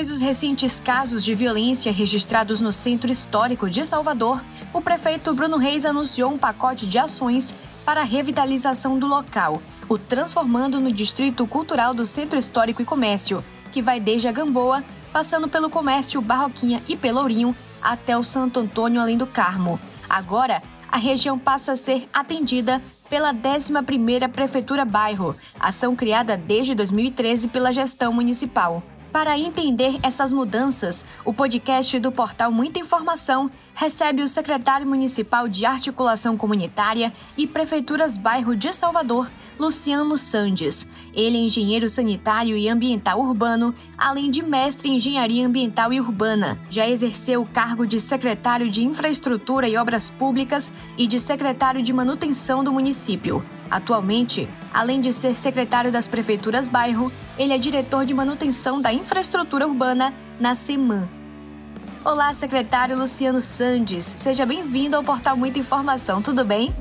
Depois dos recentes casos de violência registrados no Centro Histórico de Salvador, o prefeito Bruno Reis anunciou um pacote de ações para a revitalização do local, o transformando no Distrito Cultural do Centro Histórico e Comércio, que vai desde a Gamboa, passando pelo Comércio Barroquinha e Pelourinho, até o Santo Antônio Além do Carmo. Agora, a região passa a ser atendida pela 11ª Prefeitura Bairro, ação criada desde 2013 pela gestão municipal. Para entender essas mudanças, o podcast do portal Muita Informação recebe o secretário municipal de Articulação Comunitária e Prefeituras Bairro de Salvador, Luciano Sandes. Ele é engenheiro sanitário e ambiental urbano, além de mestre em engenharia ambiental e urbana. Já exerceu o cargo de secretário de Infraestrutura e Obras Públicas e de secretário de Manutenção do município. Atualmente, além de ser secretário das prefeituras bairro, ele é diretor de manutenção da infraestrutura urbana na SEMAN. Olá, secretário Luciano Sandes. Seja bem-vindo ao portal Muita Informação, tudo bem?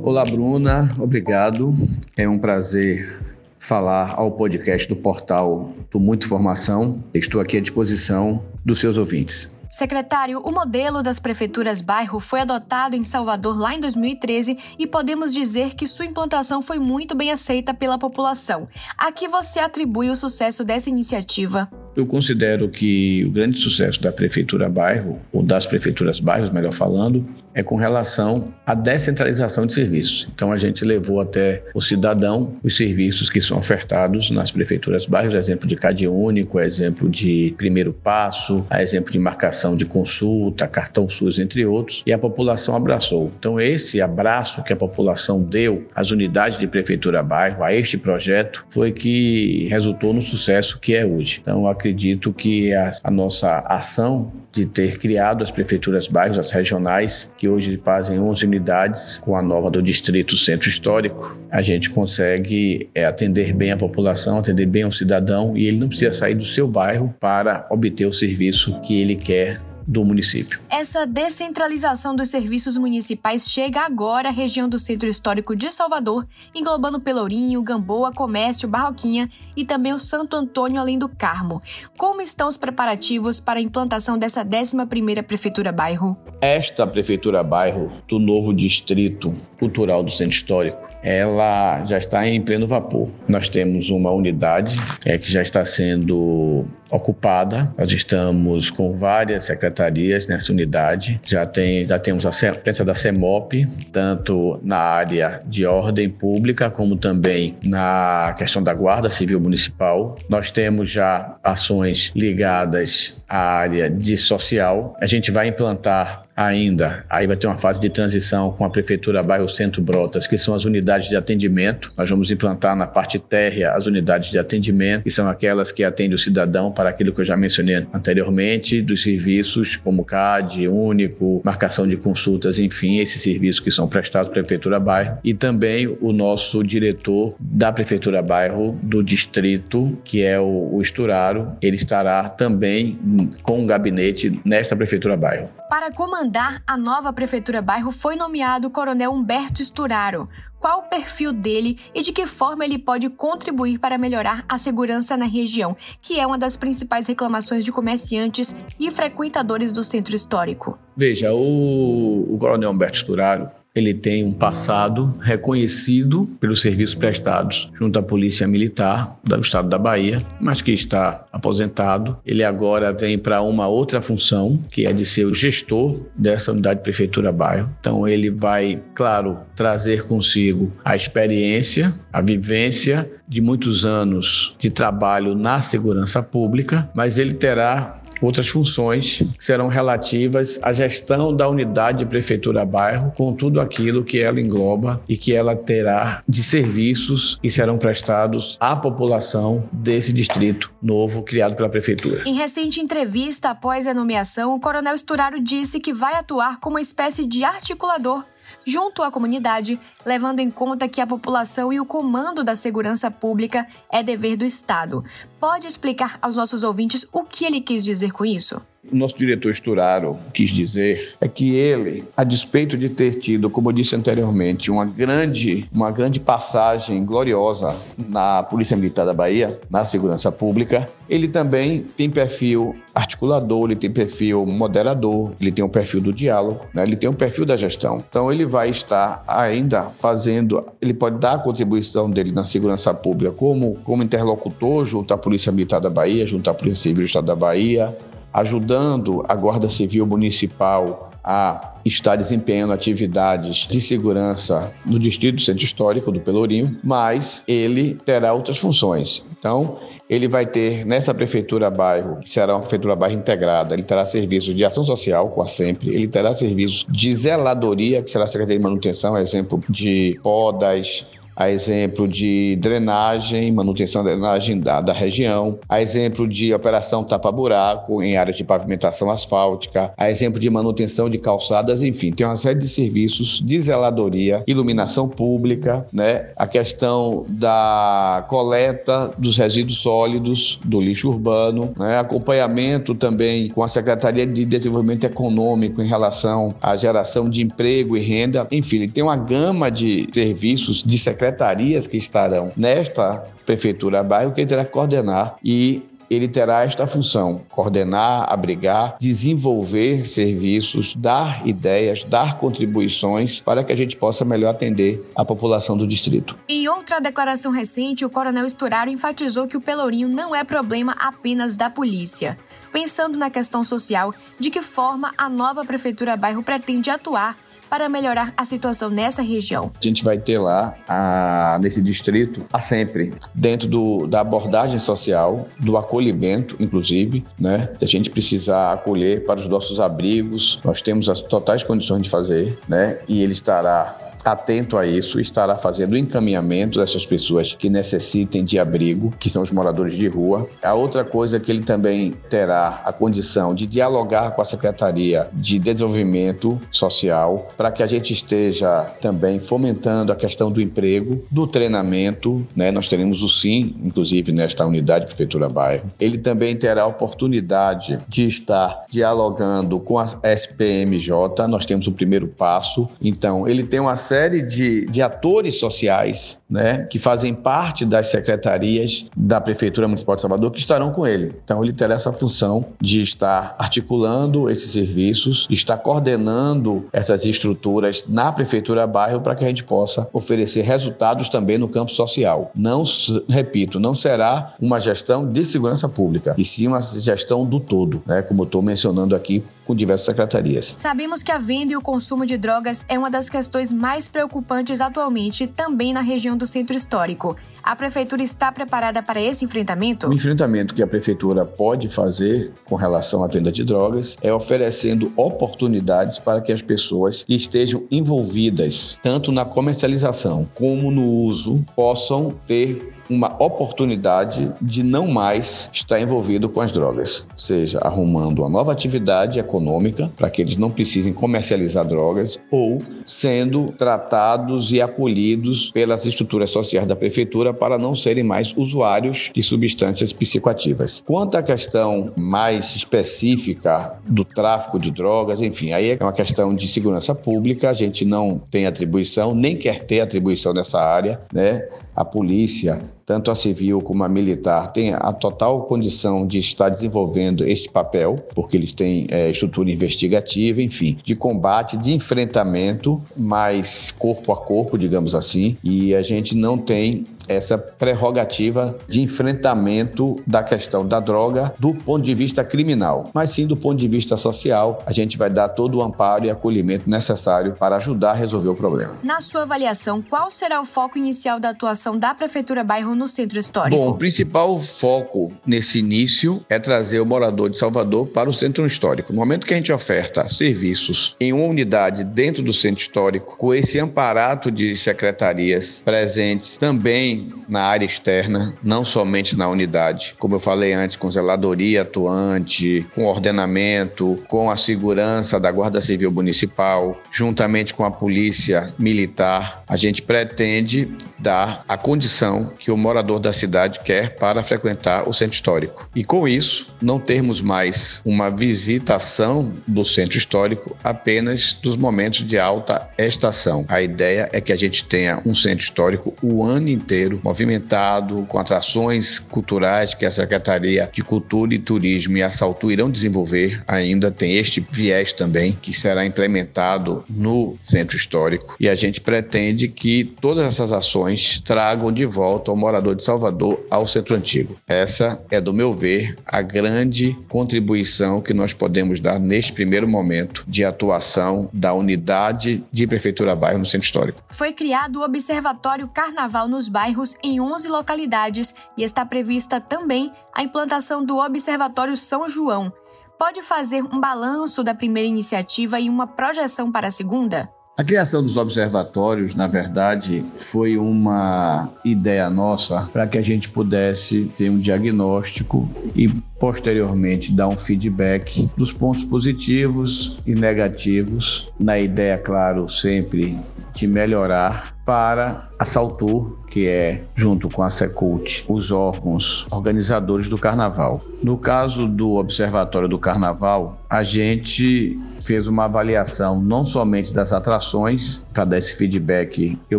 Olá, Bruna. Obrigado. É um prazer falar ao podcast do portal do Muita Informação. Estou aqui à disposição dos seus ouvintes. Secretário, o modelo das prefeituras bairro foi adotado em Salvador lá em 2013 e podemos dizer que sua implantação foi muito bem aceita pela população. A que você atribui o sucesso dessa iniciativa? Eu considero que o grande sucesso da prefeitura bairro, ou das prefeituras bairros, melhor falando, é com relação à descentralização de serviços. Então a gente levou até o cidadão os serviços que são ofertados nas prefeituras bairros, exemplo de CAD único, exemplo de primeiro passo, exemplo de marcação de consulta, cartão SUS, entre outros, e a população abraçou. Então esse abraço que a população deu às unidades de prefeitura bairro, a este projeto, foi que resultou no sucesso que é hoje. Então acredito que a, a nossa ação de ter criado as prefeituras bairros, as regionais, que hoje fazem 11 unidades com a nova do Distrito Centro Histórico, a gente consegue é, atender bem a população, atender bem ao cidadão e ele não precisa sair do seu bairro para obter o serviço que ele quer do município. Essa descentralização dos serviços municipais chega agora à região do Centro Histórico de Salvador, englobando Pelourinho, Gamboa, Comércio, Barroquinha e também o Santo Antônio além do Carmo. Como estão os preparativos para a implantação dessa 11ª Prefeitura Bairro? Esta Prefeitura Bairro do novo Distrito Cultural do Centro Histórico ela já está em pleno vapor. Nós temos uma unidade é, que já está sendo ocupada. Nós estamos com várias secretarias nessa unidade. Já, tem, já temos a presença da CEMOP, tanto na área de ordem pública, como também na questão da Guarda Civil Municipal. Nós temos já ações ligadas à área de social. A gente vai implantar ainda. Aí vai ter uma fase de transição com a Prefeitura Bairro Centro Brotas, que são as unidades de atendimento. Nós vamos implantar na parte térrea as unidades de atendimento, que são aquelas que atendem o cidadão para aquilo que eu já mencionei anteriormente, dos serviços como CAD, único, marcação de consultas, enfim, esses serviços que são prestados pela Prefeitura Bairro. E também o nosso diretor da Prefeitura Bairro do distrito, que é o, o Esturaro, ele estará também com um gabinete nesta Prefeitura Bairro. Para comandar a nova prefeitura bairro foi nomeado o coronel Humberto Esturaro. Qual o perfil dele e de que forma ele pode contribuir para melhorar a segurança na região, que é uma das principais reclamações de comerciantes e frequentadores do centro histórico? Veja, o, o coronel Humberto Esturaro ele tem um passado reconhecido pelos serviços prestados junto à Polícia Militar do Estado da Bahia, mas que está aposentado. Ele agora vem para uma outra função, que é de ser o gestor dessa unidade de prefeitura bairro. Então ele vai, claro, trazer consigo a experiência, a vivência de muitos anos de trabalho na segurança pública, mas ele terá Outras funções serão relativas à gestão da unidade de prefeitura bairro, com tudo aquilo que ela engloba e que ela terá de serviços que serão prestados à população desse distrito novo criado pela prefeitura. Em recente entrevista após a nomeação, o coronel Esturaro disse que vai atuar como uma espécie de articulador junto à comunidade, levando em conta que a população e o comando da segurança pública é dever do Estado. Pode explicar aos nossos ouvintes o que ele quis dizer com isso? O nosso diretor Esturaro quis dizer é que ele, a despeito de ter tido, como eu disse anteriormente, uma grande, uma grande passagem gloriosa na Polícia Militar da Bahia, na segurança pública, ele também tem perfil articulador, ele tem perfil moderador, ele tem o um perfil do diálogo, né? ele tem o um perfil da gestão. Então ele vai estar ainda fazendo, ele pode dar a contribuição dele na segurança pública como, como interlocutor junto à Polícia Militar da Bahia, junto à Polícia Civil do Estado da Bahia, ajudando a Guarda Civil Municipal a estar desempenhando atividades de segurança no Distrito Centro Histórico do Pelourinho, mas ele terá outras funções. Então, ele vai ter nessa prefeitura bairro, que será uma prefeitura bairro integrada, ele terá serviços de ação social com a sempre, ele terá serviços de zeladoria, que será a Secretaria de Manutenção, exemplo de podas, a exemplo de drenagem, manutenção da drenagem da, da região, a exemplo de operação tapa-buraco em áreas de pavimentação asfáltica, a exemplo de manutenção de calçadas, enfim, tem uma série de serviços de zeladoria, iluminação pública, né? a questão da coleta dos resíduos sólidos do lixo urbano, né? acompanhamento também com a Secretaria de Desenvolvimento Econômico em relação à geração de emprego e renda, enfim, tem uma gama de serviços de secretaria secretarias que estarão nesta prefeitura bairro que ele terá que coordenar e ele terá esta função: coordenar, abrigar, desenvolver serviços, dar ideias, dar contribuições para que a gente possa melhor atender a população do distrito. Em outra declaração recente, o coronel Esturaro enfatizou que o Pelourinho não é problema apenas da polícia. Pensando na questão social, de que forma a nova prefeitura bairro pretende atuar para melhorar a situação nessa região? A gente vai ter lá, a, nesse distrito, a sempre, dentro do, da abordagem social, do acolhimento, inclusive, né? Se a gente precisar acolher para os nossos abrigos, nós temos as totais condições de fazer, né? E ele estará atento a isso, estará fazendo encaminhamento dessas pessoas que necessitem de abrigo, que são os moradores de rua. A outra coisa é que ele também terá a condição de dialogar com a Secretaria de Desenvolvimento Social para que a gente esteja também fomentando a questão do emprego, do treinamento, né? Nós teremos o SIM, inclusive nesta unidade Prefeitura Bairro. Ele também terá a oportunidade de estar dialogando com a SPMJ. Nós temos o primeiro passo. Então, ele tem uma série de, de atores sociais né, que fazem parte das secretarias da Prefeitura Municipal de Salvador que estarão com ele. Então, ele terá essa função de estar articulando esses serviços, estar coordenando essas estruturas na Prefeitura Bairro para que a gente possa oferecer resultados também no campo social. Não, repito, não será uma gestão de segurança pública, e sim uma gestão do todo, né, como estou mencionando aqui com diversas secretarias. Sabemos que a venda e o consumo de drogas é uma das questões mais preocupantes atualmente também na região do centro histórico. A prefeitura está preparada para esse enfrentamento? O enfrentamento que a prefeitura pode fazer com relação à venda de drogas é oferecendo oportunidades para que as pessoas que estejam envolvidas tanto na comercialização como no uso possam ter uma oportunidade de não mais estar envolvido com as drogas, seja arrumando uma nova atividade econômica para que eles não precisem comercializar drogas ou sendo tratados e acolhidos pelas estruturas sociais da prefeitura para não serem mais usuários de substâncias psicoativas. Quanto à questão mais específica do tráfico de drogas, enfim, aí é uma questão de segurança pública, a gente não tem atribuição, nem quer ter atribuição nessa área, né? A polícia tanto a civil como a militar, têm a total condição de estar desenvolvendo este papel, porque eles têm é, estrutura investigativa, enfim, de combate, de enfrentamento, mais corpo a corpo, digamos assim, e a gente não tem essa prerrogativa de enfrentamento da questão da droga do ponto de vista criminal, mas sim do ponto de vista social. A gente vai dar todo o amparo e acolhimento necessário para ajudar a resolver o problema. Na sua avaliação, qual será o foco inicial da atuação da Prefeitura Bairro no centro histórico? Bom, o principal foco nesse início é trazer o morador de Salvador para o centro histórico. No momento que a gente oferta serviços em uma unidade dentro do centro histórico, com esse amparato de secretarias presentes também na área externa, não somente na unidade. Como eu falei antes, com zeladoria atuante, com ordenamento, com a segurança da Guarda Civil Municipal, juntamente com a Polícia Militar, a gente pretende dar a condição que o morador da cidade quer para frequentar o centro histórico. E com isso, não termos mais uma visitação do centro histórico apenas dos momentos de alta estação. A ideia é que a gente tenha um centro histórico o ano inteiro movimentado, com atrações culturais que a Secretaria de Cultura e Turismo e a Saltu irão desenvolver. Ainda tem este viés também que será implementado no centro histórico. E a gente pretende que todas essas ações tragam de volta o morador de Salvador ao centro antigo. Essa é, do meu ver, a grande contribuição que nós podemos dar neste primeiro momento de atuação da unidade de Prefeitura Bairro no centro histórico. Foi criado o Observatório Carnaval nos bairros em 11 localidades e está prevista também a implantação do Observatório São João. Pode fazer um balanço da primeira iniciativa e uma projeção para a segunda? A criação dos observatórios, na verdade, foi uma ideia nossa para que a gente pudesse ter um diagnóstico e posteriormente dar um feedback dos pontos positivos e negativos, na ideia, claro, sempre de melhorar para a Saltur, que é, junto com a Secult, os órgãos organizadores do Carnaval. No caso do Observatório do Carnaval, a gente fez uma avaliação não somente das atrações, para dar esse feedback, eu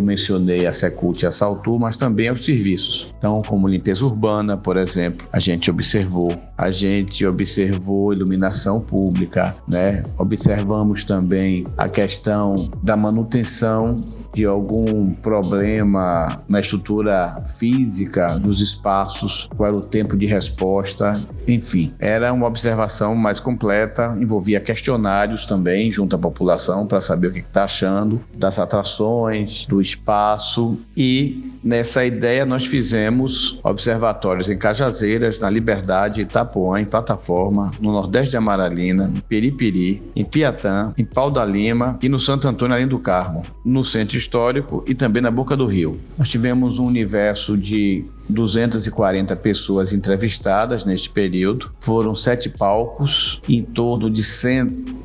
mencionei a Secult e a Saltur, mas também aos serviços. Então, como limpeza urbana, por exemplo, a gente observou, a gente observou iluminação pública, né? Observamos também a questão da manutenção de algum problema na estrutura física dos espaços, qual era o tempo de resposta, enfim, era uma observação mais completa, envolvia questionários também junto à população para saber o que está achando das atrações, do espaço e nessa ideia nós fizemos observatórios em Cajazeiras, na Liberdade, Itapuã, em Plataforma, no Nordeste de Amaralina, em Peripiri, em Piatã, em Pau da Lima e no Santo Antônio além do Carmo, no Centro Histórico e também na Boca do Rio. Nós tivemos um universo de 240 pessoas entrevistadas neste período. Foram sete palcos, em torno de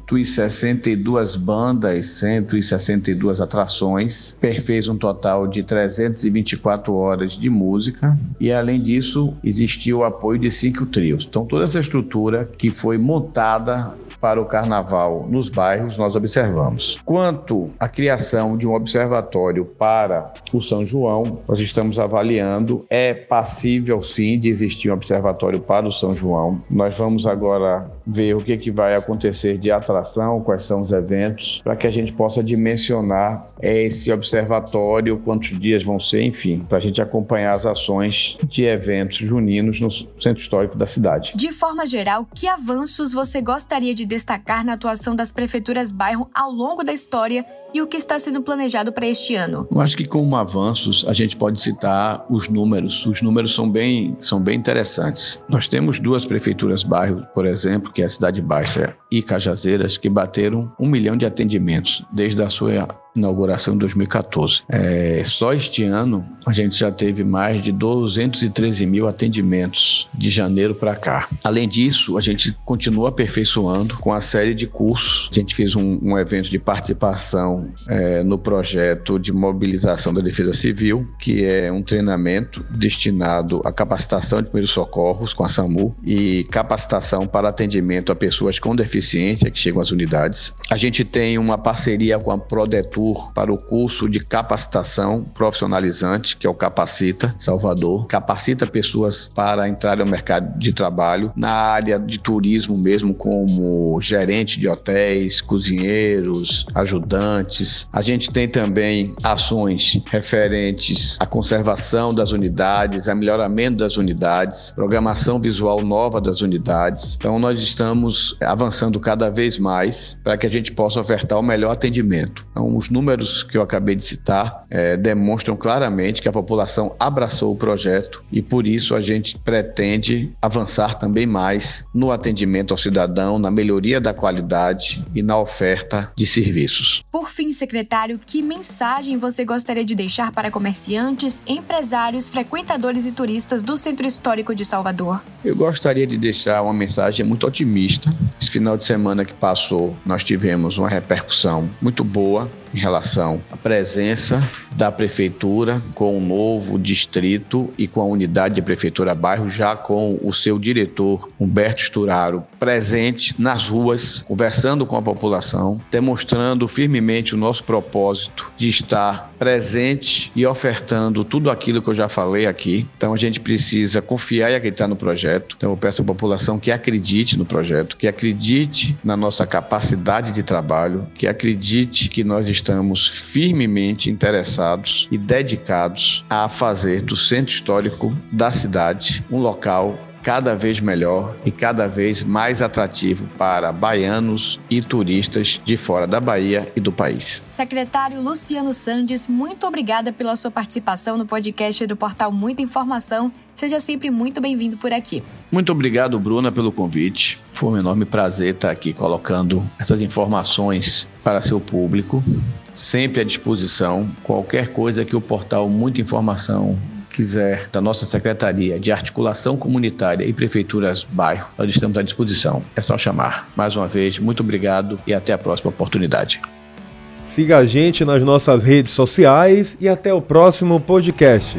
162 bandas, 162 atrações. Perfez um total de 324 horas de música e, além disso, existiu o apoio de cinco trios. Então, toda essa estrutura que foi montada para o carnaval nos bairros, nós observamos. Quanto à criação de um observatório para o São João, nós estamos avaliando, é passível sim de existir um observatório para o São João. Nós vamos agora ver o que, que vai acontecer de atração, quais são os eventos, para que a gente possa dimensionar esse observatório, quantos dias vão ser, enfim, para a gente acompanhar as ações de eventos juninos no centro histórico da cidade. De forma geral, que avanços você gostaria de destacar na atuação das prefeituras bairro ao longo da história e o que está sendo planejado para este ano? Eu acho que como avanços a gente pode citar os números. Os números são bem, são bem interessantes. Nós temos duas prefeituras bairro, por exemplo, que é a Cidade Baixa e Cajazeiras, que bateram um milhão de atendimentos desde a sua inauguração em 2014. É, só este ano a gente já teve mais de 213 mil atendimentos de janeiro para cá. Além disso, a gente continua aperfeiçoando com a série de cursos. A gente fez um, um evento de participação é, no projeto de mobilização da Defesa Civil, que é um treinamento destinado à capacitação de primeiros socorros com a SAMU e capacitação para atendimento a pessoas com deficiência que chegam às unidades. A gente tem uma parceria com a Prodetur para o curso de capacitação profissionalizante, que é o Capacita Salvador. Capacita pessoas para entrar no mercado de trabalho na área de turismo mesmo, como gerente de hotéis, cozinheiros, ajudantes. A gente tem também ações referentes à conservação das unidades, a melhoramento das unidades, programação visual nova das unidades. Então nós estamos avançando cada vez mais para que a gente possa ofertar o melhor atendimento. Então, os números que eu acabei de citar é, demonstram claramente que a população abraçou o projeto e por isso a gente pretende avançar também mais no atendimento ao cidadão, na melhoria da qualidade e na oferta de serviços. Por fim, secretário, que mensagem você gostaria de deixar para comerciantes, empresários, frequentadores e turistas do Centro Histórico de Salvador? Eu gostaria de deixar uma mensagem muito otimista. Esse final de semana que passou, nós tivemos uma repercussão muito boa em relação à presença da prefeitura com o novo distrito e com a unidade de prefeitura bairro, já com o seu diretor Humberto Sturaro presente nas ruas, conversando com a população, demonstrando firmemente o nosso propósito de estar presente e ofertando tudo aquilo que eu já falei aqui. Então a gente precisa confiar e acreditar no projeto. Então eu peço à população que acredite no projeto, que acredite na nossa capacidade de trabalho, que acredite que nós estamos firmemente interessados e dedicados a fazer do centro histórico da cidade um local cada vez melhor e cada vez mais atrativo para baianos e turistas de fora da Bahia e do país. Secretário Luciano Sandes, muito obrigada pela sua participação no podcast do portal Muita Informação. Seja sempre muito bem-vindo por aqui. Muito obrigado, Bruna, pelo convite. Foi um enorme prazer estar aqui colocando essas informações para seu público. Sempre à disposição. Qualquer coisa que o portal Muita Informação quiser da nossa Secretaria de Articulação Comunitária e Prefeituras Bairro, nós estamos à disposição. É só chamar. Mais uma vez, muito obrigado e até a próxima oportunidade. Siga a gente nas nossas redes sociais e até o próximo podcast.